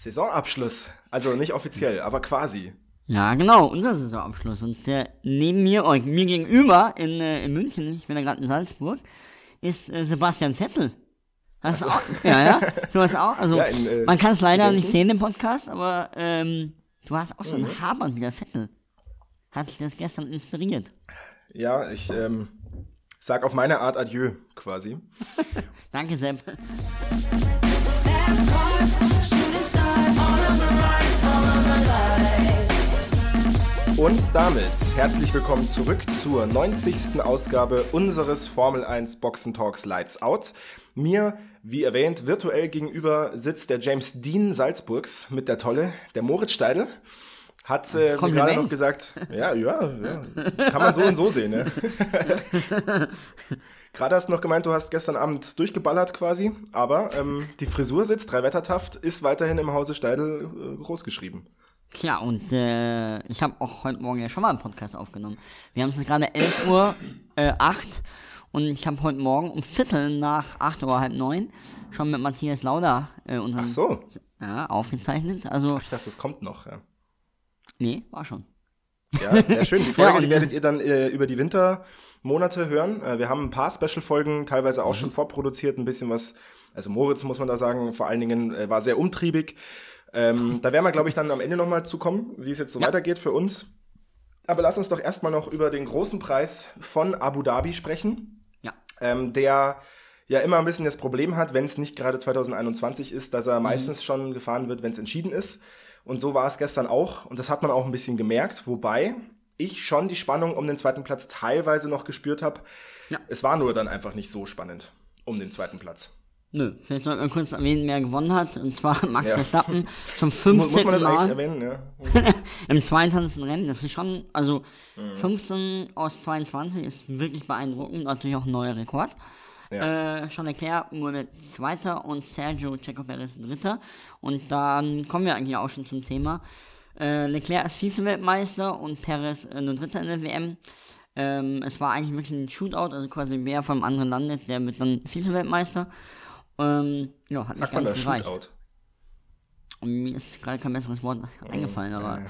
Saisonabschluss. Also nicht offiziell, aber quasi. Ja, genau, unser Saisonabschluss. Und der neben mir, euch, mir gegenüber in, äh, in München, ich bin ja gerade in Salzburg, ist äh, Sebastian Vettel. Hast du auch? Ja, ja. Du hast auch. Also Ja, in, äh, man kann es leider nicht sehen im Podcast, aber ähm, du hast auch so Mhm. einen Habern wie der Vettel. Hat dich das gestern inspiriert? Ja, ich ähm, sag auf meine Art Adieu quasi. Danke, Sepp. Und damit herzlich willkommen zurück zur 90. Ausgabe unseres Formel 1 Boxen Talks Lights Out. Mir, wie erwähnt, virtuell gegenüber sitzt der James Dean Salzburgs mit der Tolle, der Moritz Steidl. Hat äh, mir gerade noch gesagt, ja, ja, ja, kann man so und so sehen. Ne? gerade hast du noch gemeint, du hast gestern Abend durchgeballert quasi, aber ähm, die Frisur sitzt, drei Wettertaft, ist weiterhin im Hause Steidl äh, großgeschrieben. Tja, und äh, ich habe auch heute Morgen ja schon mal einen Podcast aufgenommen. Wir haben es gerade 11 Uhr äh, 8 und ich habe heute Morgen um Viertel nach 8 Uhr halb neun schon mit Matthias Lauda äh, unseren Ach so. ja, aufgezeichnet. Also, Ich dachte, das kommt noch. Ja. nee, war schon. Ja, sehr schön. Die Folge, Ja, die werdet ihr dann äh, über die Wintermonate hören. Äh, wir haben ein paar Special-Folgen, teilweise auch schon vorproduziert, ein bisschen was. Also Moritz, muss man da sagen, vor allen Dingen äh, war sehr umtriebig. Ähm, da werden wir, glaube ich, dann am Ende nochmal zukommen, wie es jetzt so weitergeht für uns. Aber lass uns doch erstmal noch über den großen Preis von Abu Dhabi sprechen Ja. ähm, der ja immer ein bisschen das Problem hat, wenn es nicht gerade 2021 ist, dass er meistens schon gefahren wird, wenn es entschieden ist. Und so war es gestern auch. Und das hat man auch ein bisschen gemerkt, wobei ich schon die Spannung um den zweiten Platz teilweise noch gespürt habe. Ja. Es war nur dann einfach nicht so spannend um den zweiten Platz. Nö, vielleicht sollten wir kurz erwähnen, wer gewonnen hat. Und zwar Max Ja. Verstappen zum Mu- 15. Muss eigentlich Mal erwähnen? Ja. im 22. Rennen. Das ist schon, also Mhm. 15 aus 22 ist wirklich beeindruckend. Natürlich auch ein neuer Rekord. Äh, Charles Leclerc wurde Zweiter und Sergio Checo Perez Dritter. Und dann kommen wir eigentlich auch schon zum Thema. Äh, Leclerc ist Vize-Weltmeister und Perez äh, nur Dritter in der WM. Ähm, es war eigentlich wirklich ein Shootout, also quasi wer vom anderen landet, der wird dann Vize-Weltmeister. Ähm, ja, hat Sagt man ganz das gereicht. Shootout? Und mir ist gerade kein besseres Wort eingefallen, aber ja.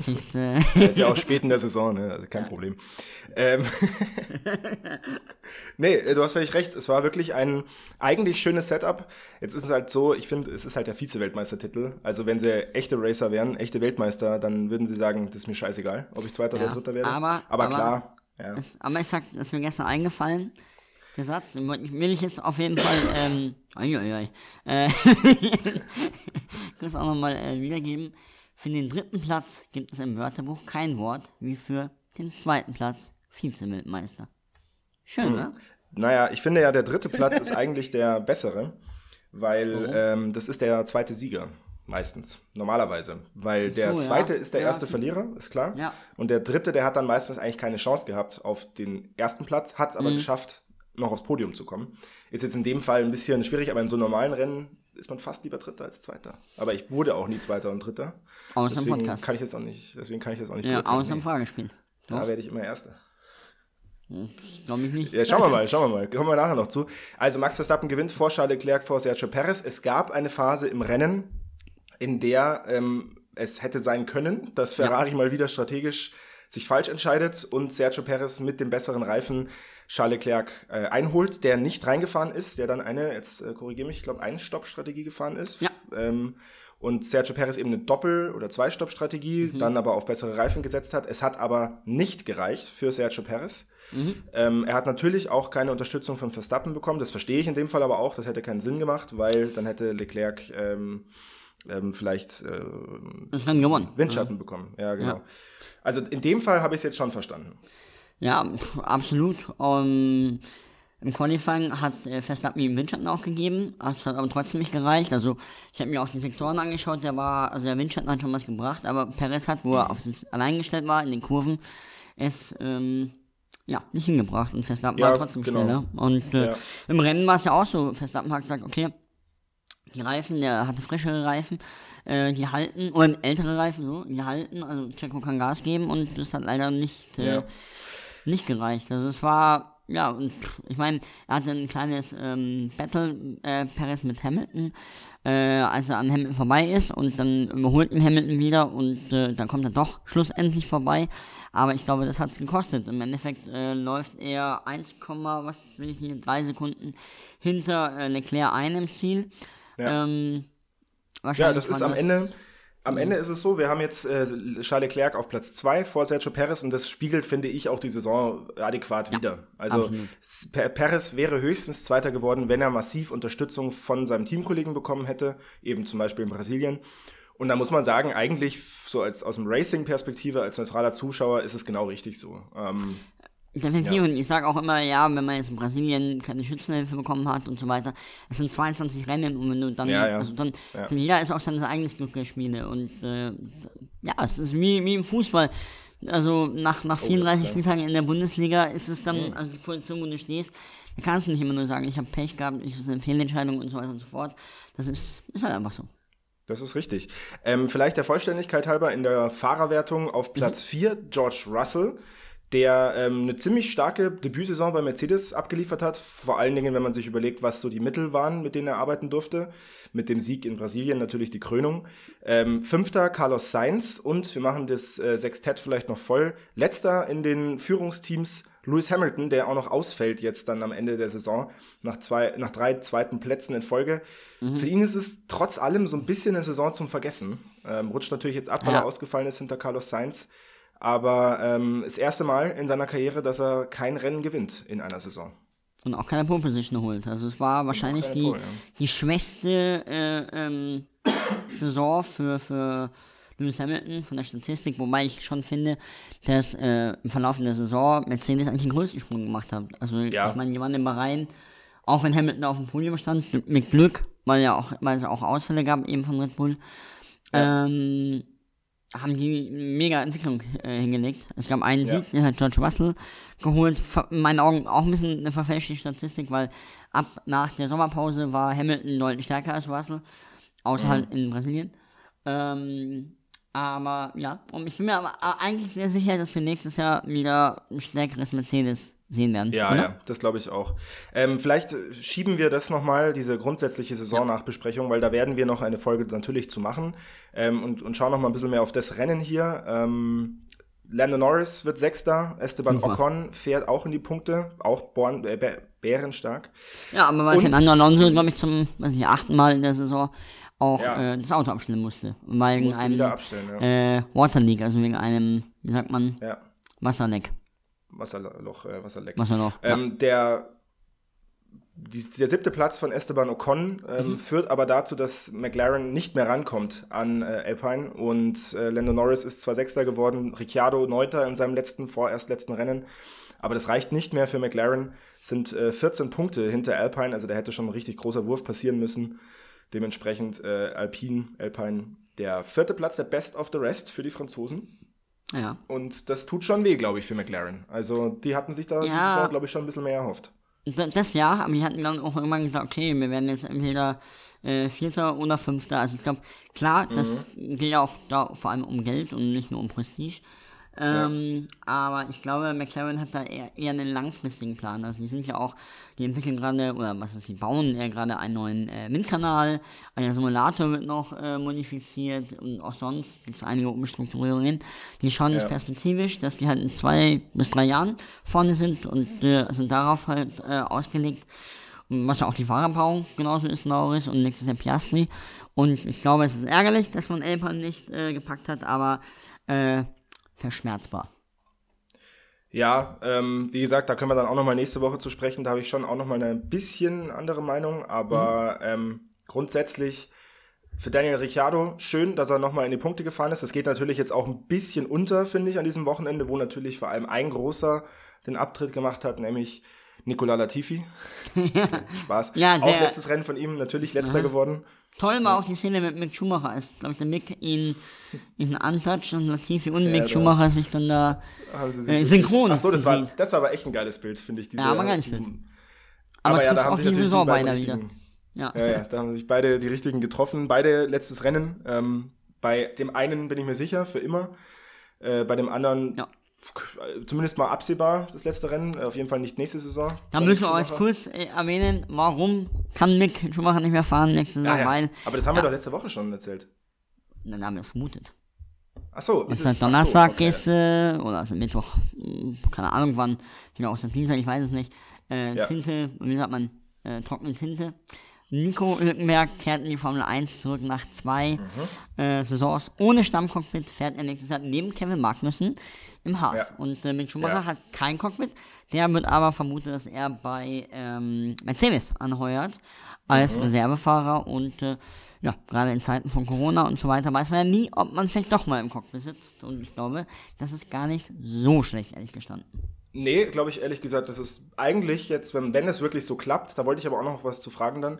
vielleicht, äh, Ist ja auch spät in der Saison, ne? also kein Problem. Ähm, nee, äh, du hast völlig recht. Es war wirklich ein eigentlich schönes Setup. Jetzt ist es halt so, ich finde, es ist halt der Vize-Weltmeistertitel. Also wenn sie echte Racer wären, echte Weltmeister, dann würden sie sagen, das ist mir scheißegal, ob ich Zweiter Ja, oder Dritter werde. aber- aber, aber- klar, ja. Es, aber ich sag, das ist mir gestern eingefallen, der Satz, will ich jetzt auf jeden Fall, ähm, oi, oi, oi, äh, kurz auch nochmal äh, wiedergeben. Für den dritten Platz gibt es im Wörterbuch kein Wort wie für den zweiten Platz Vize-Weltmeister. Schön, Hm. ne? Naja, ich finde ja, der dritte Platz ist eigentlich der bessere, weil ähm, das ist der zweite Sieger. Meistens, normalerweise. Weil der ja. zweite ist der Ja. erste Verlierer, ist klar. Ja. Und der dritte, der hat dann meistens eigentlich keine Chance gehabt auf den ersten Platz, hat es Mhm. aber geschafft, noch aufs Podium zu kommen. Ist jetzt in dem Fall ein bisschen schwierig, aber in so normalen Rennen ist man fast lieber Dritter als Zweiter. Aber ich wurde auch nie Zweiter und Dritter. Außer im Deswegen Podcast. kann ich das auch nicht, deswegen kann ich das auch nicht Ja, außer im. Fragespiel. Da werde ich immer Erster. Glaube ich nicht. Ja, schauen wir mal, schauen wir mal. Kommen wir nachher noch zu. Also Max Verstappen gewinnt vor Charles Leclerc, vor Sergio Perez. Es gab eine Phase im Rennen, in der ähm, es hätte sein können, dass Ferrari mal wieder strategisch sich falsch entscheidet und Sergio Perez mit dem besseren Reifen Charles Leclerc äh, einholt, der nicht reingefahren ist, der dann eine, jetzt äh, korrigiere mich, ich glaube, eine Stoppstrategie gefahren ist. Ja. Ähm, und Sergio Perez eben eine Doppel- oder Zwei-Stopp-Strategie, dann aber auf bessere Reifen gesetzt hat. Es hat aber nicht gereicht für Sergio Perez. Ähm, er hat natürlich auch keine Unterstützung von Verstappen bekommen. Das verstehe ich in dem Fall aber auch. Das hätte keinen Sinn gemacht, weil dann hätte Leclerc ähm, ähm, vielleicht äh, Das Rennen gewonnen. Windschatten bekommen. Ja, genau. Ja. Also in dem Fall habe ich es jetzt schon verstanden. Ja, absolut. Um, Im Qualifying hat äh, Verstappen ihm Windschatten auch gegeben, das hat aber trotzdem nicht gereicht. Also ich habe mir auch die Sektoren angeschaut, der war, also der Windschatten hat schon was gebracht, aber Perez hat, wo er auf sich allein gestellt war in den Kurven, es ähm, ja nicht hingebracht und Verstappen Ja, war trotzdem genau. schneller. Und äh, Ja. im Rennen war es ja auch so, Verstappen hat gesagt, okay, die Reifen, der hatte frischere Reifen, äh, die halten, oder ältere Reifen, so, die halten, also Checo kann Gas geben und das hat leider nicht, äh, Ja. nicht gereicht. Also es war ja, und ich meine, er hatte ein kleines ähm, Battle äh, Paris mit Hamilton, äh, als er an Hamilton vorbei ist und dann überholt ihn Hamilton wieder und äh, dann kommt er doch schlussendlich vorbei. Aber ich glaube, das hat's gekostet. Im Endeffekt äh, läuft er 1, was will ich hier, 3 Sekunden hinter äh, Leclerc ein im Ziel. Ja. Ähm, Ja, das ist am Ende. Am Ende ist es so, wir haben jetzt äh, Charles Leclerc auf Platz 2 vor Sergio Perez und das spiegelt, finde ich, auch die Saison adäquat wider. Also absolut. S- Per- Perez wäre höchstens Zweiter geworden, wenn er massiv Unterstützung von seinem Teamkollegen bekommen hätte, eben zum Beispiel in Brasilien. Und da muss man sagen, eigentlich so als aus dem Racing-Perspektive, als neutraler Zuschauer, ist es genau richtig so. Ähm, Definitiv, Ja. und ich sage auch immer, ja, wenn man jetzt in Brasilien keine Schützenhilfe bekommen hat und so weiter, es sind 22 Rennen und wenn du dann, Ja, ja. also dann, dann jeder ist auch sein eigenes Glück der Spiele und äh, ja, es ist wie, wie im Fußball. Also nach, nach 34 ja. Spieltagen in der Bundesliga ist es dann, also die Position, wo du stehst, da kannst du nicht immer nur sagen, ich habe Pech gehabt, ich ist eine Fehlentscheidung und so weiter und so fort. Das ist, ist halt einfach so. Das ist richtig. Ähm, vielleicht der Vollständigkeit halber in der Fahrerwertung auf Platz 4 George Russell, der ähm, eine ziemlich starke Debütsaison bei Mercedes abgeliefert hat. Vor allen Dingen, wenn man sich überlegt, was so die Mittel waren, mit denen er arbeiten durfte. Mit dem Sieg in Brasilien natürlich die Krönung. Ähm, Fünfter Carlos Sainz und wir machen das äh, Sextett vielleicht noch voll. Letzter in den Führungsteams Lewis Hamilton, der auch noch ausfällt jetzt dann am Ende der Saison nach zwei, nach drei zweiten Plätzen in Folge. Für ihn ist es trotz allem so ein bisschen eine Saison zum Vergessen. Ähm, rutscht natürlich jetzt ab, weil Ja. er ausgefallen ist hinter Carlos Sainz. Aber ähm, das erste Mal in seiner Karriere, dass er kein Rennen gewinnt in einer Saison. Und auch keine Pole Position holt. Also es war wahrscheinlich die, Pole, ja. die schwächste äh, ähm, Saison für, für Lewis Hamilton von der Statistik, wobei ich schon finde, dass äh, im Verlauf der Saison Mercedes eigentlich den größten Sprung gemacht hat. Also Ja. ich meine, die waren in Bahrain, auch wenn Hamilton auf dem Podium stand, mit Glück, weil ja auch, weil es auch Ausfälle gab eben von Red Bull, ähm, haben die mega Entwicklung äh, hingelegt. Es gab einen Ja. Sieg, den hat George Russell geholt. In meinen Augen auch ein bisschen eine verfälschte Statistik, weil ab nach der Sommerpause war Hamilton deutlich stärker als Russell, außer halt in Brasilien. Ähm, aber ja, und ich bin mir aber eigentlich sehr sicher, dass wir nächstes Jahr wieder ein stärkeres Mercedes sehen werden. Ja, oder? ja, das glaube ich auch. Ähm, vielleicht äh, schieben wir das nochmal, diese grundsätzliche Saisonnachbesprechung, weil da werden wir noch eine Folge natürlich zu machen ähm, und, und schauen nochmal ein bisschen mehr auf das Rennen hier. Ähm, Lando Norris wird Sechster, Esteban Super. Ocon fährt auch in die Punkte, auch Born, äh, bä- bärenstark. Ja, aber weil Und- Fernando Alonso, glaube ich, zum weiß nicht, achten Mal in der Saison auch Ja. äh, das Auto abstellen musste. Weil wegen einem ja. äh, Water Leak, also wegen einem, wie sagt man, Ja, Wasserleck. Wasserloch, äh, Wasserleck. Wasserloch. Ähm, der, die, der siebte Platz von Esteban Ocon ähm, Mhm. führt aber dazu, dass McLaren nicht mehr rankommt an äh, Alpine und äh, Lando Norris ist zwar Sechster geworden, Ricciardo Neunter in seinem letzten, vorerst letzten Rennen, aber das reicht nicht mehr für McLaren, Es sind äh, 14 Punkte hinter Alpine, also da hätte schon ein richtig großer Wurf passieren müssen. Dementsprechend äh, Alpine, Alpine, der vierte Platz, der Best of the Rest für die Franzosen. ja. Und das tut schon weh, glaube ich, für McLaren. Also die hatten sich da Ja. Saison, glaube ich, schon ein bisschen mehr erhofft. Das ja, aber die hatten dann auch irgendwann gesagt, okay, wir werden jetzt entweder äh, Vierter oder Fünfter. Also ich glaube, klar, das geht ja auch da vor allem um Geld und nicht nur um Prestige. Ähm, Aber ich glaube, McLaren hat da eher, eher einen langfristigen Plan. Also die sind ja auch, die entwickeln gerade, oder was ist, die bauen ja gerade einen neuen äh, Windkanal, ein Simulator wird noch äh, modifiziert und auch sonst gibt es einige Umstrukturierungen. Die schauen jetzt Ja. perspektivisch, dass die halt in zwei bis drei Jahren vorne sind und äh, sind darauf halt äh, ausgelegt, was ja auch die Fahrerpaarung genauso ist, Norris und nächstes Jahr Piastri. Und ich glaube, es ist ärgerlich, dass man Elpan nicht äh, gepackt hat, aber äh, verschmerzbar. Ja, ähm, wie gesagt, da können wir dann auch nochmal nächste Woche zu sprechen. Da habe ich schon auch nochmal eine bisschen andere Meinung. Aber ähm, grundsätzlich für Daniel Ricciardo schön, dass er nochmal in die Punkte gefahren ist. Das geht natürlich jetzt auch ein bisschen unter, finde ich, an diesem Wochenende, wo natürlich vor allem ein großer den Abtritt gemacht hat, nämlich Nicola Latifi. Spaß. Ja, auch letztes Rennen von ihm, natürlich letzter geworden. Toll war auch die Szene mit Mick Schumacher, als, glaube ich, der Mick ihn, ihn antatscht und Latifi und Mick da- Schumacher sich dann da Haben sich äh, synchron. Ach so, das war, das war aber echt ein geiles Bild, finde ich. Diese, Ja, aber diesem- Bild. Aber, trifft auch die natürlich Saison beiden beinahe wieder. Ja. Ja, ja, da haben sich beide die richtigen getroffen. Beide letztes Rennen. Ähm, bei dem einen bin ich mir sicher, für immer. Äh, bei dem anderen Ja. Zumindest mal absehbar, das letzte Rennen. Äh, Auf jeden Fall nicht nächste Saison. Da müssen wir euch kurz äh, erwähnen, warum kann Mick Schumacher nicht mehr fahren nächste Saison, Ja, ja. Aber das haben wir doch letzte Woche schon erzählt. na, da haben wir es vermutet. Achso, Dass seit Donnerstag ist, äh, oder also Mittwoch, mh, keine Ahnung wann, vielleicht auch seit Dienstag, ich weiß es nicht, äh, Ja. Tinte, wie sagt man, äh, trockene Tinte. Nico Hülkenberg kehrt in die Formel 1 zurück nach zwei Mhm. äh, Saisons ohne Stammcockpit, fährt er nächstes Jahr neben Kevin Magnussen im Haas. Ja. Und äh, Mick Schumacher Ja. hat kein Cockpit, der wird aber vermutet, dass er bei ähm, Mercedes anheuert als Mhm. Reservefahrer und äh, ja, gerade in Zeiten von Corona und so weiter weiß man ja nie, ob man vielleicht doch mal im Cockpit sitzt. Und ich glaube, das ist gar nicht so schlecht, ehrlich gestanden. Nee, glaube ich ehrlich gesagt, das ist eigentlich jetzt, wenn, wenn es wirklich so klappt, da wollte ich aber auch noch was zu fragen dann,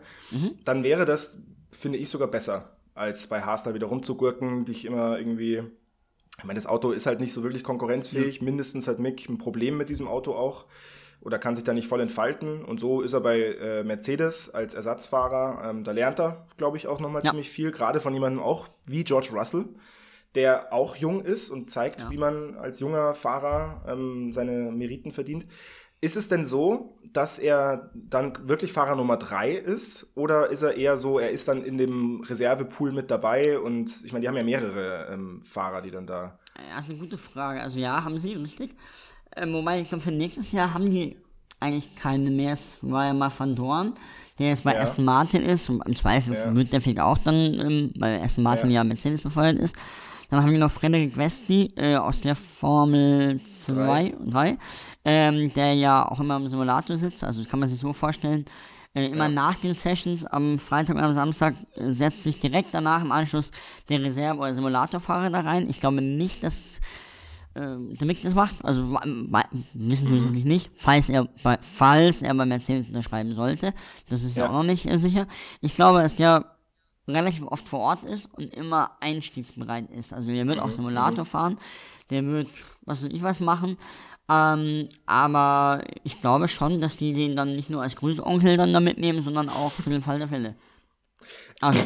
dann wäre das, finde ich, sogar besser, als bei Haas da wieder rumzugurken, dich immer irgendwie. Ich meine, das Auto ist halt nicht so wirklich konkurrenzfähig. Mindestens hat Mick ein Problem mit diesem Auto auch. Oder kann sich da nicht voll entfalten. Und so ist er bei äh, Mercedes als Ersatzfahrer. Ähm, da lernt er, glaube ich, auch nochmal Ja. ziemlich viel. Gerade von jemandem auch wie George Russell, der auch jung ist und zeigt, wie man als junger Fahrer ähm, seine Meriten verdient. Ist es denn so, dass er dann wirklich Fahrer Nummer drei ist? Oder ist er eher so, er ist dann in dem Reservepool mit dabei? Und ich meine, die haben ja mehrere ähm, Fahrer, die dann da. Ja, ist eine gute Frage. Also ja, haben sie, richtig. Ähm, wobei, ich glaube, für nächstes Jahr haben die eigentlich keine mehr. Es war ja mal Van Dorn, der jetzt bei Ja. Aston Martin ist. Und Im Zweifel Ja. wird der vielleicht auch dann, ähm, weil Aston Martin Ja. ja, Mercedes befeuert ist. Dann haben wir noch Frederik Westi äh, aus der Formel 2 und 3, ähm, der ja auch immer im Simulator sitzt. Also das kann man sich so vorstellen. Äh, immer nach den Sessions am Freitag und am Samstag äh, setzt sich direkt danach im Anschluss der Reserve- oder Simulatorfahrer da rein. Ich glaube nicht, dass ähm, der Mick das macht. Also wissen wir natürlich nicht, falls er bei, falls er bei Mercedes unterschreiben sollte. Das ist ja, Ja. auch noch nicht äh, sicher. Ich glaube, dass der relativ oft vor Ort ist und immer einstiegsbereit ist. Also der wird auch Simulator fahren, der wird was weiß ich was machen. Ähm, aber ich glaube schon, dass die den dann nicht nur als Grüßonkel dann da mitnehmen, sondern auch für den Fall der Fälle. Also,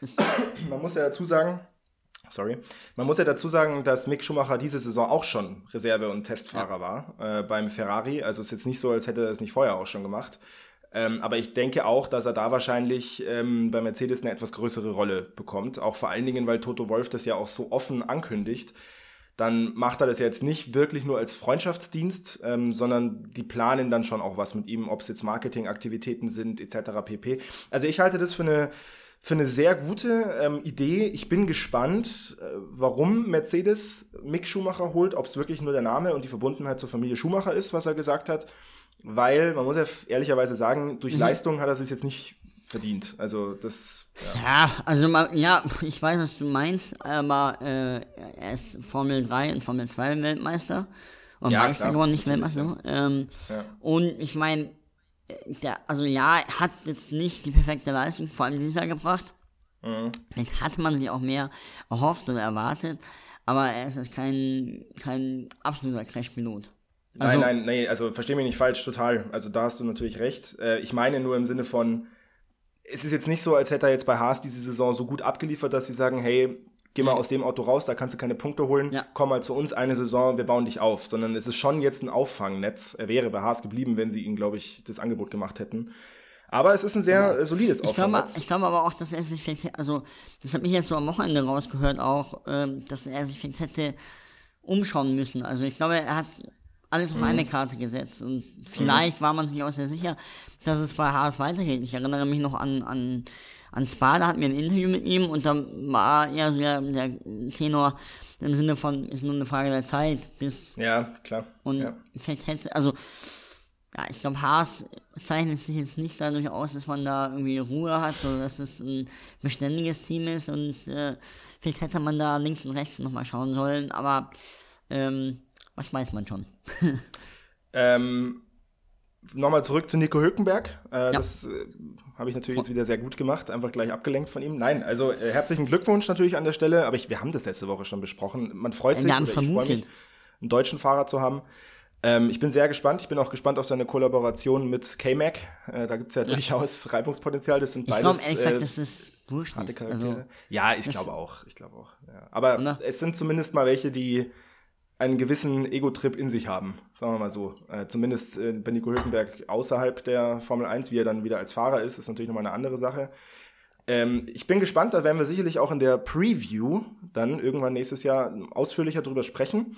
Man muss ja dazu sagen, sorry, man muss ja dazu sagen, dass Mick Schumacher diese Saison auch schon Reserve- und Testfahrer war äh, beim Ferrari. Also es ist jetzt nicht so, als hätte er es nicht vorher auch schon gemacht. Ähm, aber ich denke auch, dass er da wahrscheinlich ähm, bei Mercedes eine etwas größere Rolle bekommt. Auch vor allen Dingen, weil Toto Wolf das ja auch so offen ankündigt. Dann macht er das jetzt nicht wirklich nur als Freundschaftsdienst, ähm, sondern die planen dann schon auch was mit ihm, ob es jetzt Marketingaktivitäten sind, etc. pp. Also ich halte das für eine, für eine sehr gute ähm, Idee. Ich bin gespannt, äh, warum Mercedes Mick Schumacher holt, ob es wirklich nur der Name und die Verbundenheit zur Familie Schumacher ist, was er gesagt hat. Weil, man muss ja ehrlicherweise sagen, durch Leistung hat er es jetzt nicht verdient. Also das, ja. Ja, also ma- ja, ich weiß, was du meinst, aber äh, er ist Formel 3 und Formel 2 Weltmeister. Und Ja, Meister klar, geworden, nicht Weltmeister. Ähm, Ja. Und ich meine, der, also ja, er hat jetzt nicht die perfekte Leistung, vor allem dieses Jahr gebracht. Mhm. Vielleicht hatte man sich auch mehr erhofft oder erwartet, aber er ist jetzt kein, kein absoluter Crash-Pilot. Also, nein, nein, nee, also versteh mich nicht falsch, total. Also da hast du natürlich recht. Äh, ich meine nur im Sinne von, es ist jetzt nicht so, als hätte er jetzt bei Haas diese Saison so gut abgeliefert, dass sie sagen, hey, geh mal aus dem Auto raus, da kannst du keine Punkte holen, Ja. komm mal zu uns eine Saison, wir bauen dich auf. Sondern es ist schon jetzt ein Auffangnetz. Er wäre bei Haas geblieben, wenn sie ihm, glaube ich, das Angebot gemacht hätten. Aber es ist ein sehr äh, solides Ich glaube, Auffangnetz. ich glaube aber auch, dass er sich vielleicht, also, das habe ich jetzt so am Wochenende rausgehört auch, ähm, dass er sich vielleicht hätte umschauen müssen. Also ich glaube, er hat alles auf eine Karte gesetzt und vielleicht war man sich auch sehr sicher, dass es bei Haas weitergeht. Ich erinnere mich noch an, an, an Spa, da hatten wir ein Interview mit ihm und da war eher so der, der Tenor im Sinne von, ist nur eine Frage der Zeit, bis ja, klar. und ja. vielleicht hätte, also, ja, ich glaube, Haas zeichnet sich jetzt nicht dadurch aus, dass man da irgendwie Ruhe hat oder dass es ein beständiges Team ist und äh, vielleicht hätte man da links und rechts nochmal schauen sollen, aber ähm, was weiß man schon. Ähm, Nochmal zurück zu Nico Hülkenberg. Äh, Das äh, habe ich natürlich jetzt wieder sehr gut gemacht, einfach gleich abgelenkt von ihm. Nein, also äh, herzlichen Glückwunsch natürlich an der Stelle, aber ich, wir haben das letzte Woche schon besprochen. Man freut Ja, sich, ich freue mich, einen deutschen Fahrer zu haben. Ähm, ich bin sehr gespannt. Ich bin auch gespannt auf seine Kollaboration mit K-Mac. Äh, da gibt es ja, durchaus Reibungspotenzial. Das sind Ich glaube, beides ehrlich gesagt, äh, das ist wurscht. Also, ja, ich glaube auch. Ich glaube auch. Ja. Aber Oder? es sind zumindest mal welche, die einen gewissen Ego-Trip in sich haben, sagen wir mal so. Äh, zumindest äh, bei Nico Hülkenberg außerhalb der Formel 1, wie er dann wieder als Fahrer ist, ist natürlich nochmal eine andere Sache. Ähm, ich bin gespannt, da werden wir sicherlich auch in der Preview dann irgendwann nächstes Jahr ausführlicher drüber sprechen.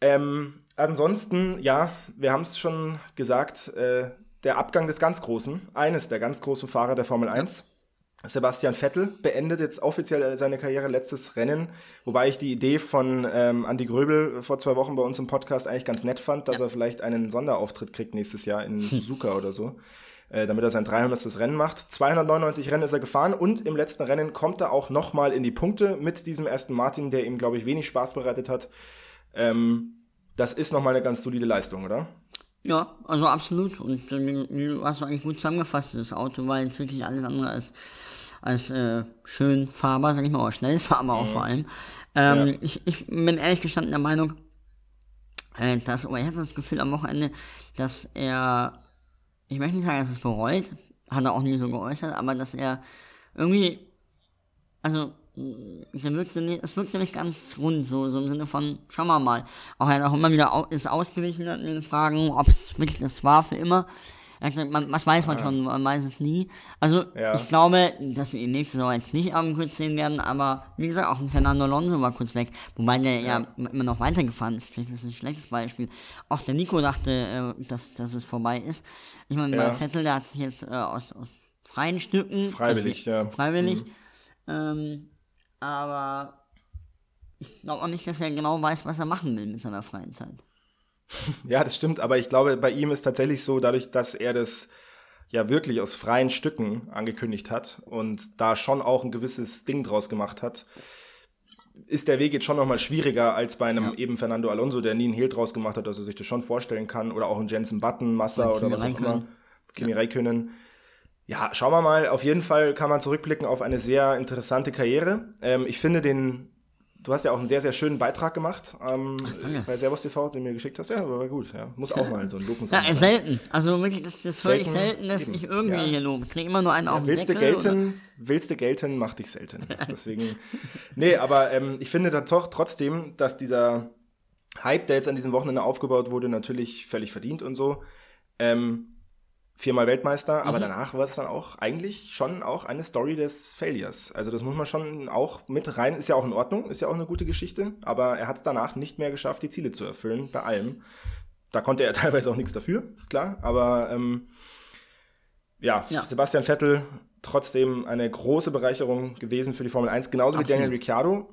Ähm, ansonsten, ja, wir haben es schon gesagt, äh, der Abgang des ganz Großen, eines der ganz großen Fahrer der Formel 1. Sebastian Vettel beendet jetzt offiziell seine Karriere, letztes Rennen, wobei ich die Idee von ähm, Andy Gröbel vor zwei Wochen bei uns im Podcast eigentlich ganz nett fand, dass er vielleicht einen Sonderauftritt kriegt nächstes Jahr in Suzuka oder so, äh, damit er sein 300. Rennen macht. 299 Rennen ist er gefahren und im letzten Rennen kommt er auch nochmal in die Punkte mit diesem Aston Martin, der ihm, glaube ich, wenig Spaß bereitet hat. Ähm, das ist nochmal eine ganz solide Leistung, oder? Ja, also absolut. Und du hast du eigentlich gut zusammengefasst. Das Auto war jetzt wirklich alles andere als, als äh, schön fahrbar, sag ich mal, oder schnell fahrbar auch vor allem. Ähm, Ja. ich, ich bin ehrlich gestanden der Meinung, äh, dass, oder ich hatte das Gefühl am Wochenende, dass er, ich möchte nicht sagen, dass er es bereut, hat er auch nie so geäußert, aber dass er irgendwie, also, nicht, es wirkte nicht ganz rund, so, so im Sinne von, schauen wir mal. Auch er hat auch immer wieder ist ausgewichen in den Fragen, ob es wirklich das war für immer. Er hat gesagt, man, was weiß man schon, man weiß es nie. Also, Ja. ich glaube, dass wir ihn nächste Saison jetzt nicht am kurz sehen werden, aber wie gesagt, auch ein Fernando Alonso war kurz weg, wobei der ja, immer noch weitergefahren ist. Vielleicht ist das ein schlechtes Beispiel. Auch der Nico dachte, äh, dass, dass es vorbei ist. Ich meine, Ja. bei Vettel, der hat sich jetzt äh, aus, aus freien Stücken. Freiwillig, ja. Freiwillig. Ähm, aber ich glaube auch nicht, dass er genau weiß, was er machen will mit seiner freien Zeit. Ja, das stimmt, aber ich glaube, bei ihm ist tatsächlich so, dadurch, dass er das ja wirklich aus freien Stücken angekündigt hat und da schon auch ein gewisses Ding draus gemacht hat, ist der Weg jetzt schon nochmal schwieriger als bei einem eben Fernando Alonso, der nie einen Hehl draus gemacht hat, dass er sich das schon vorstellen kann, oder auch ein Jensen Button, Massa Oder was auch immer. Kimi Räikkönen. Ja, schauen wir mal. Auf jeden Fall kann man zurückblicken auf eine sehr interessante Karriere. Ähm, ich finde den, du hast ja auch einen sehr, sehr schönen Beitrag gemacht ähm, danke. bei Servus TV, den du mir geschickt hast. Ja, war gut. Ja. Muss auch mal so ein Lob muss Ja, äh, sein. selten. Also wirklich, das, das höre ich Selten, selten, dass eben. ich irgendwie Ja. hier lobe. Ich kriege immer nur einen auf den Willst du Deckel. oder- gelten, willst du gelten, mach dich selten. Deswegen, nee, aber ähm, ich finde doch trotzdem, dass dieser Hype, der jetzt an diesem Wochenende aufgebaut wurde, natürlich völlig verdient und so. Ähm, viermal Weltmeister, Mhm. aber danach war es dann auch eigentlich schon auch eine Story des Failures. Also das muss man schon auch mit rein, ist ja auch in Ordnung, ist ja auch eine gute Geschichte, aber er hat es danach nicht mehr geschafft, die Ziele zu erfüllen, bei allem. Da konnte er teilweise auch nichts dafür, ist klar, aber ähm, ja, Ja. Sebastian Vettel trotzdem eine große Bereicherung gewesen für die Formel 1, genauso wie Absolut. Daniel Ricciardo.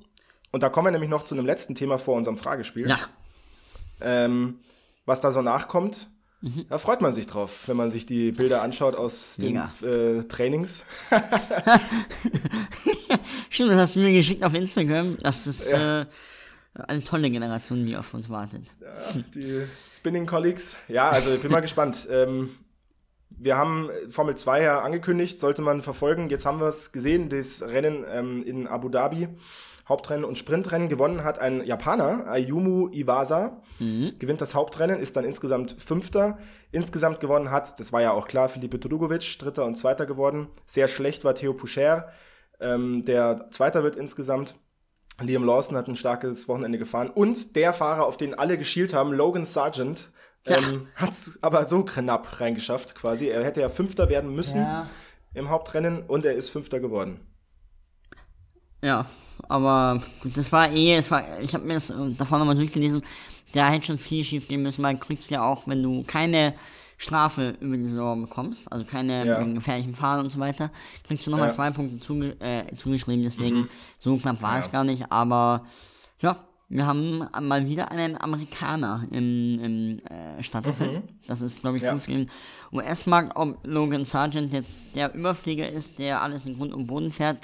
Und da kommen wir nämlich noch zu einem letzten Thema vor unserem Fragespiel. Ja, Ähm, was da so nachkommt, Mhm. da freut man sich drauf, wenn man sich die Bilder anschaut aus den äh, Trainings. stimmt, das hast du mir geschickt auf Instagram. Das ist äh, eine tolle Generation, die auf uns wartet. die Spinning Colleagues. Ja, also ich bin mal gespannt. Ähm, wir haben Formel 2 ja angekündigt, sollte man verfolgen. Jetzt haben wir es gesehen, das Rennen ähm, in Abu Dhabi. Hauptrennen und Sprintrennen gewonnen hat ein Japaner, Ayumu Iwasa, gewinnt das Hauptrennen, ist dann insgesamt Fünfter. Insgesamt gewonnen hat, das war ja auch klar, Felipe Drugovic, Dritter und Zweiter geworden. Sehr schlecht war Theo Poucher, ähm, der Zweiter wird insgesamt. Liam Lawson hat ein starkes Wochenende gefahren. Und der Fahrer, auf den alle geschielt haben, Logan Sargent, ähm, hat es aber so knapp reingeschafft quasi. Er hätte ja Fünfter werden müssen Ja. im Hauptrennen und er ist Fünfter geworden. Ja, aber gut, das war eh, es war, ich habe mir das äh, davor nochmal durchgelesen, da hätte schon viel schief gehen müssen, weil du kriegst ja auch, wenn du keine Strafe über die Saison bekommst, also keine Ja. gefährlichen Fahren und so weiter, kriegst du nochmal Ja. Mhm. zwei Punkte zuge äh, zugeschrieben, deswegen so knapp war Ja. es gar nicht, aber ja, wir haben mal wieder einen Amerikaner im, im äh, Starterfeld. Das ist, glaube ich, Mhm. Ja. gut für den US-Markt, ob Logan Sargent jetzt der Überflieger ist, der alles in Grund und Boden fährt,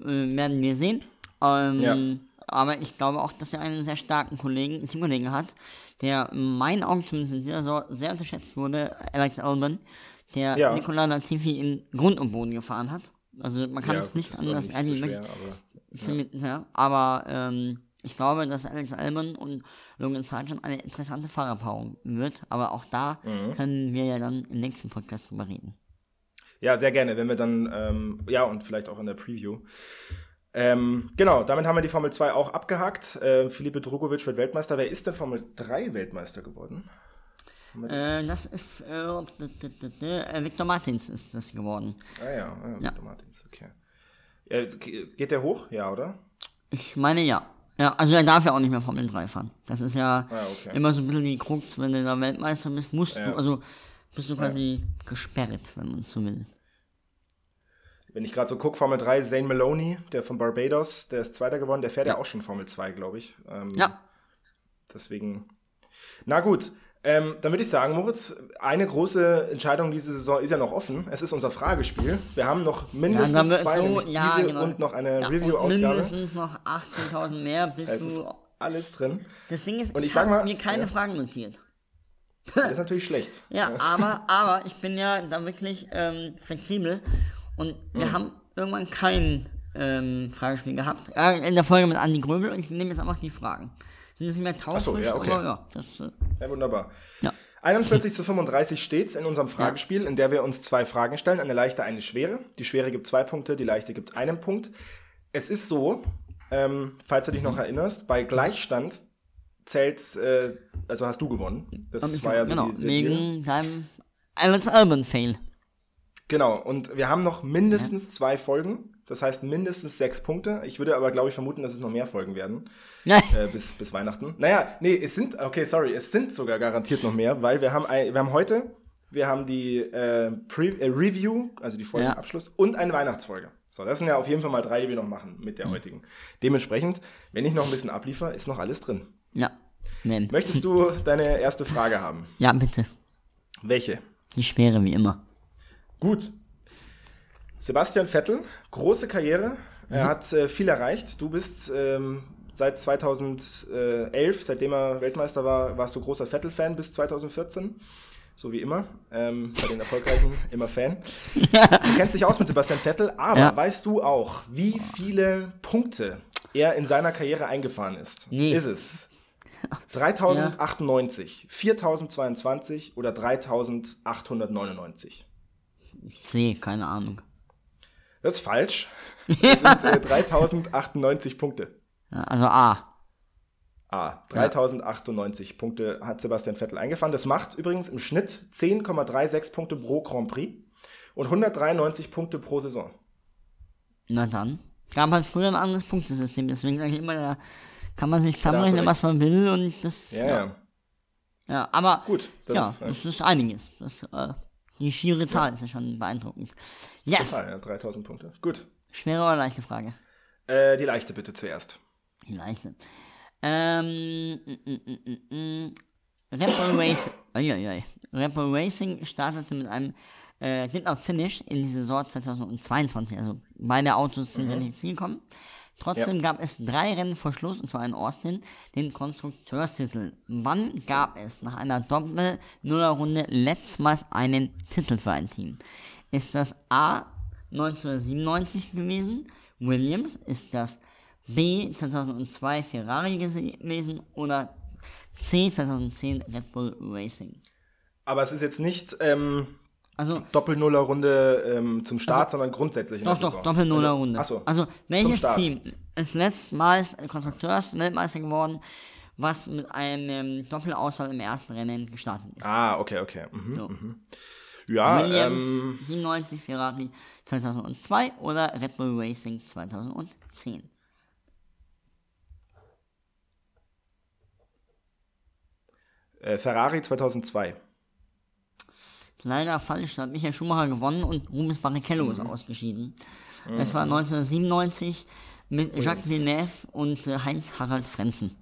äh, werden wir sehen. Ähm, Ja. Aber ich glaube auch, dass er einen sehr starken Kollegen, Teamkollegen hat, der in meinen Augen zumindest in dieser Saison sehr unterschätzt wurde, Alex Albon, der Ja. Nicola Latifi in Grund und Boden gefahren hat. Also man kann Ja, es nicht anders nicht so schwer, möchte- aber ja. Aber ähm, ich glaube, dass Alex Albon und Logan Sargent eine interessante Fahrerpaarung wird. Aber auch da Mhm. können wir ja dann im nächsten Podcast drüber reden. Ja, sehr gerne, wenn wir dann, ähm, ja, und vielleicht auch in der Preview. Ähm, genau, damit haben wir die Formel 2 auch abgehakt. Äh, Felipe Drogovic wird Weltmeister. Wer ist denn Formel 3 Weltmeister geworden? Äh, das ist, äh, äh, Victor Martins ist das geworden. ah ja, ah, ja. Dr. Martins, okay. Äh, ge- geht der hoch? Ja, oder? Ich meine ja. Ja, also er darf ja auch nicht mehr Formel 3 fahren. Das ist ja Ah, okay. immer so ein bisschen die Krux, wenn du da Weltmeister bist, musst Ja. du, also bist du quasi gesperrt, wenn man es so will. Wenn ich gerade so gucke, Formel 3, Zane Maloney, der von Barbados, der ist Zweiter geworden, der fährt ja, auch schon Formel 2, glaube ich. Ähm, Ja, Deswegen. Na gut, ähm, dann würde ich sagen, Moritz, eine große Entscheidung diese Saison ist ja noch offen. Es ist unser Fragespiel. Wir haben noch mindestens dann wird zwei, so- ja, diese genau. und noch eine ja Review-Ausgabe. mindestens noch 18.000 mehr, bis Es ist du... alles drin. Das Ding ist, Und ich ich, habe mir keine ja. Fragen notiert. Das ist natürlich schlecht. Ja, aber, aber ich bin ja da wirklich ähm, flexibel und wir Hm. haben irgendwann kein ähm, Fragespiel gehabt. In der Folge mit Andi Gröbel und ich nehme jetzt einfach die Fragen. Sind jetzt nicht mehr tausend, ja, okay. aber ja, das, äh, Ja, wunderbar. ja. 41 zu 35 steht's in unserem Fragespiel, in der wir uns zwei Fragen stellen. Eine leichte, eine schwere. Die schwere gibt zwei Punkte, die leichte gibt einen Punkt. Es ist so, ähm, falls du dich noch erinnerst, bei Gleichstand zählt, äh, also hast du gewonnen. Das war ja so genau, die, Deal. wegen deinem Alex Alban Fail. Genau, und wir haben noch mindestens zwei Folgen. Das heißt mindestens sechs Punkte. Ich würde aber, glaube ich, vermuten, dass es noch mehr Folgen werden. Ja, äh, bis, bis Weihnachten. Naja, nee, es sind, okay, sorry, es sind sogar garantiert noch mehr, weil wir haben, ein, wir haben heute, wir haben die äh, Pre äh, Review, also die Folgenabschluss und eine Weihnachtsfolge. So, das sind ja auf jeden Fall mal drei, die wir noch machen mit der heutigen. Dementsprechend, wenn ich noch ein bisschen abliefer, ist noch alles drin. ja. Man. Möchtest du deine erste Frage haben? Ja, bitte. Welche? Die schwere wie immer. Gut. Sebastian Vettel, große Karriere. Er hat äh, viel erreicht. Du bist ähm, seit 2011, seitdem er Weltmeister war, warst du großer Vettel-Fan bis 2014. So wie immer. Ähm, bei den Erfolgreichen immer Fan. Du kennst dich aus mit Sebastian Vettel, aber Ja. weißt du auch, wie viele Punkte er in seiner Karriere eingefahren ist? Nee. Ist es 3098, 4022 oder 3899? C, keine Ahnung. Das ist falsch. Das sind äh, 3098 Punkte. Ja, also A. Ah, 3098 Punkte hat Sebastian Vettel eingefahren. Das macht übrigens im Schnitt 10,36 Punkte pro Grand Prix und 193 Punkte pro Saison. Na dann. Gab halt früher ein anderes Punktesystem, deswegen sage ich immer, da kann man sich zusammenrechnen, was man will und das. Ja, ja. Ja, aber Gut, das ja, ist, das ist einiges. Das, äh, die schiere Zahl ist ja schon beeindruckend. Yes! Ah, ja, 3000 Punkte. Gut. Schwere oder leichte Frage? Äh, die leichte bitte zuerst. Die leichte. Ähm, Bull Racing, uiuiui. Bull Racing startete mit einem äh, Did Not Finish in die Saison 2022. Also beide Autos sind ja nicht gekommen. Trotzdem gab es drei Rennen vor Schluss, und zwar in Austin, den Konstrukteurstitel. Wann gab es nach einer Doppel-Nuller-Runde letztmals einen Titel für ein Team? Ist das A 1997 gewesen? Williams? Ist das B 2002 Ferrari gewesen? Oder C 2010 Red Bull Racing? Aber es ist jetzt nicht ähm, Also Doppel-Nuller-Runde ähm, zum Start, sondern grundsätzlich Doch, doch. Doppel-Nuller-Runde. Achso. Also, welches. Team ist letztmals Konstrukteurs-Weltmeister geworden, was mit einem Doppelausfall im ersten Rennen gestartet ist? Ah, okay, okay. Mhm. So. Ja, Williams ähm, 97, Ferrari 2002 oder Red Bull Racing 2010? äh, Ferrari 2002. Leider falsch, da hat Michael Schumacher gewonnen und Rubens Barrichello ist ausgeschieden. Es war 1997 mit Jacques Villeneuve und äh, Heinz-Harald Frenzen.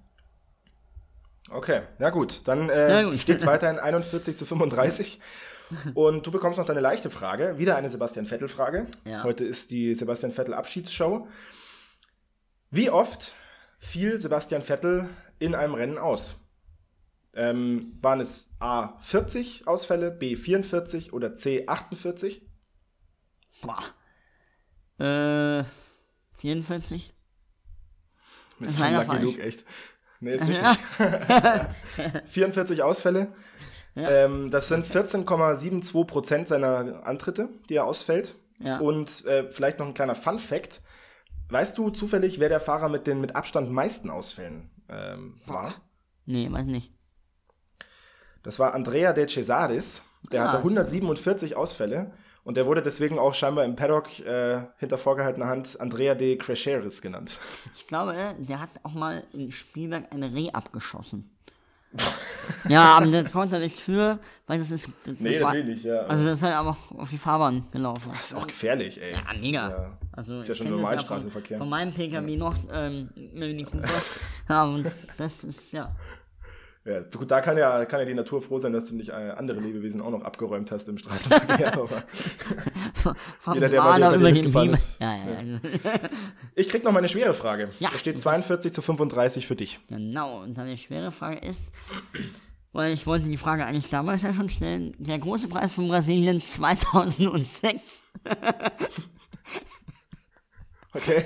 Okay, ja gut, dann äh, steht es weiterhin 41 zu 35. Und du bekommst noch deine leichte Frage, wieder eine Sebastian Vettel-Frage. Ja. Heute ist die Sebastian Vettel-Abschiedsshow. Wie oft fiel Sebastian Vettel in einem Rennen aus? Ähm, waren es A 40 Ausfälle, B 44 oder C 48? Boah. Äh, 44? Das ist falsch. Luke, echt. Nee, ist richtig. 44 Ausfälle. Ähm, das sind 14,72 Prozent seiner Antritte, die er ausfällt. Ja. Und äh, vielleicht noch ein kleiner Fun-Fact. weißt du zufällig, wer der Fahrer mit den mit Abstand meisten Ausfällen ähm, war? Nee, weiß nicht. Das war Andrea De Cesaris. Der Ah. hatte 147 Ausfälle und der wurde deswegen auch scheinbar im Paddock äh, hinter vorgehaltener Hand Andrea De Cresceris genannt. Ich glaube, der hat auch mal in Spielberg ein Reh abgeschossen. ja, aber der konnte nichts für, weil das ist. Das war, nicht, ja. Also das ist halt einfach auf die Fahrbahn gelaufen. das ist auch gefährlich, ey. Ja, mega. Ja. Also, ist ja schon das Normalstraßenverkehr. von, von meinem PKW noch, ähm, Mini Cooper. ja, und das ist ja. Ja, gut, da kann ja, kann ja die Natur froh sein, dass du nicht äh, andere Lebewesen auch noch abgeräumt hast im Straßenverkehr. aber Jeder, der bei dir mitgefahren Beamer. ist. Ja, ja, ja. ich krieg noch mal eine schwere Frage. Ja. Es steht 42 zu 35 für dich. Genau, und dann die schwere Frage ist, weil ich wollte die Frage eigentlich damals ja schon stellen, der große Preis von Brasilien 2006, Okay?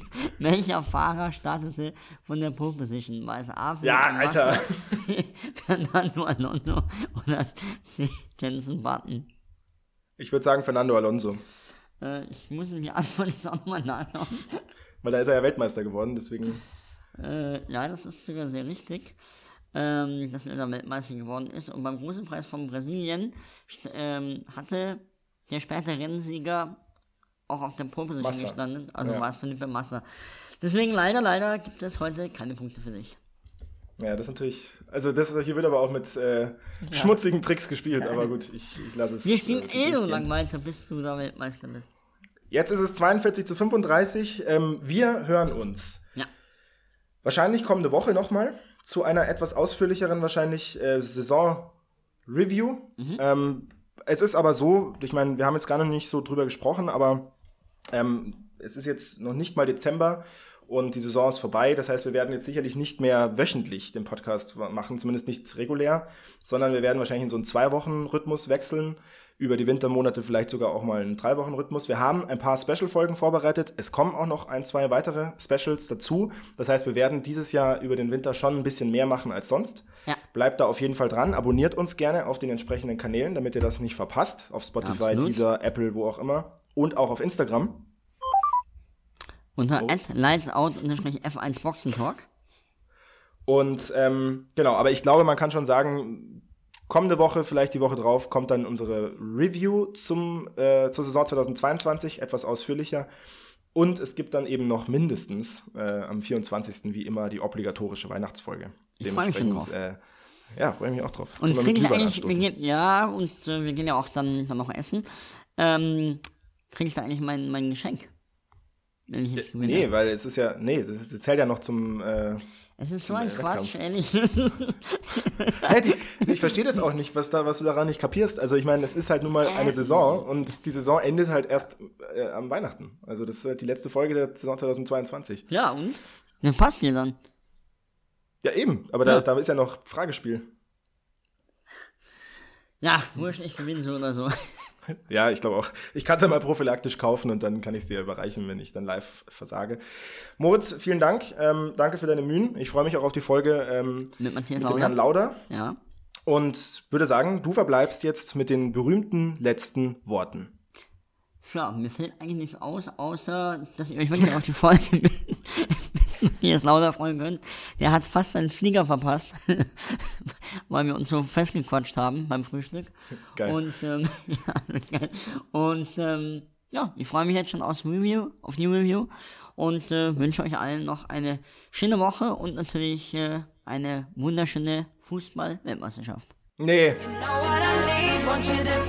welcher Fahrer startete von der Pole Position? War es A. Felipe Ja, Alter. Fernando Alonso oder C. Jensen Button? Ich würde sagen Fernando Alonso. Äh, ich muss die Antwort jetzt auch nochmal nachschauen. Weil da ist er ja Weltmeister geworden, deswegen. Äh, ja, das ist sogar sehr richtig, ähm, dass er da Weltmeister geworden ist. Und beim großen Preis von Brasilien ähm, hatte der spätere Rennsieger auch auf der Pole Position Massa. gestanden. Also Ja. war es Felipe Massa. Deswegen leider, leider gibt es heute keine Punkte für dich. Ja, das ist natürlich. Also, das hier wird aber auch mit äh, schmutzigen Tricks gespielt, aber gut, ich, ich lasse es. Wir spielen äh, eh so lang weiter, bis du da Weltmeister bist. Jetzt ist es 42 zu 35. Ähm, wir hören uns Ja. wahrscheinlich kommende Woche nochmal zu einer etwas ausführlicheren, wahrscheinlich äh, Saison-Review. Ähm, es ist aber so, ich meine, wir haben jetzt gar noch nicht so drüber gesprochen, aber ähm, es ist jetzt noch nicht mal Dezember und die Saison ist vorbei. Das heißt, wir werden jetzt sicherlich nicht mehr wöchentlich den Podcast machen, zumindest nicht regulär, sondern wir werden wahrscheinlich in so einen Zwei-Wochen-Rhythmus wechseln. Über die Wintermonate vielleicht sogar auch mal einen Drei-Wochen-Rhythmus. Wir haben ein paar Special-Folgen vorbereitet. Es kommen auch noch ein, zwei weitere Specials dazu. Das heißt, wir werden dieses Jahr über den Winter schon ein bisschen mehr machen als sonst. Ja. Bleibt da auf jeden Fall dran. Abonniert uns gerne auf den entsprechenden Kanälen, damit ihr das nicht verpasst. Auf Spotify, Absolut. Deezer, Apple, wo auch immer. Und auch auf Instagram. Unter at lightsout-f1 Boxentalk. Und ähm, genau, aber ich glaube, man kann schon sagen, kommende Woche, vielleicht die Woche drauf, kommt dann unsere Review zum, äh, zur Saison 2022, etwas ausführlicher. Und es gibt dann eben noch mindestens äh, am 24. wie immer die obligatorische Weihnachtsfolge. Ich freu mich schon Dementsprechend, Äh, ja, freue mich auch drauf. Und ich eigentlich, wir gehen, ja, und äh, wir gehen ja auch dann, dann noch essen. Ähm, kriege ich da eigentlich mein, mein Geschenk? Wenn ich jetzt gewinne. Nee, weil es ist ja, nee, das zählt ja noch zum, äh, Es ist so ein äh, Quatsch, ehrlich. Ich verstehe das auch nicht, was, da, was du daran nicht kapierst. Also ich meine, es ist halt nun mal eine Saison und die Saison endet halt erst äh, am Weihnachten. Also das ist halt die letzte Folge der Saison 2022. ja, und? Dann passt dir dann. Ja, eben, aber da, Ja. da ist ja noch Fragespiel. Ja, wurscht, ich gewinne so oder so. Ja, ich glaube auch. Ich kann es ja mal prophylaktisch kaufen und dann kann ich es dir überreichen, wenn ich dann live versage. Moritz, vielen Dank. Ähm, danke für deine Mühen. Ich freue mich auch auf die Folge ähm, Mit mit dem Herrn Lauder. Lauder Ja. und würde sagen, du verbleibst jetzt mit den berühmten letzten Worten. Ja, mir fällt eigentlich nichts aus, außer, dass ihr euch wirklich auf die Folge mit Matthias Lauder freuen könnt. Der hat fast seinen Flieger verpasst, weil wir uns so festgequatscht haben beim Frühstück. Geil. Und, ähm, ja, geil. Und, ähm, ja, ich freue mich jetzt schon aufs Review, auf die Review und äh, wünsche euch allen noch eine schöne Woche und natürlich äh, eine wunderschöne Fußball-Weltmeisterschaft. Nee, know what I need. Want you to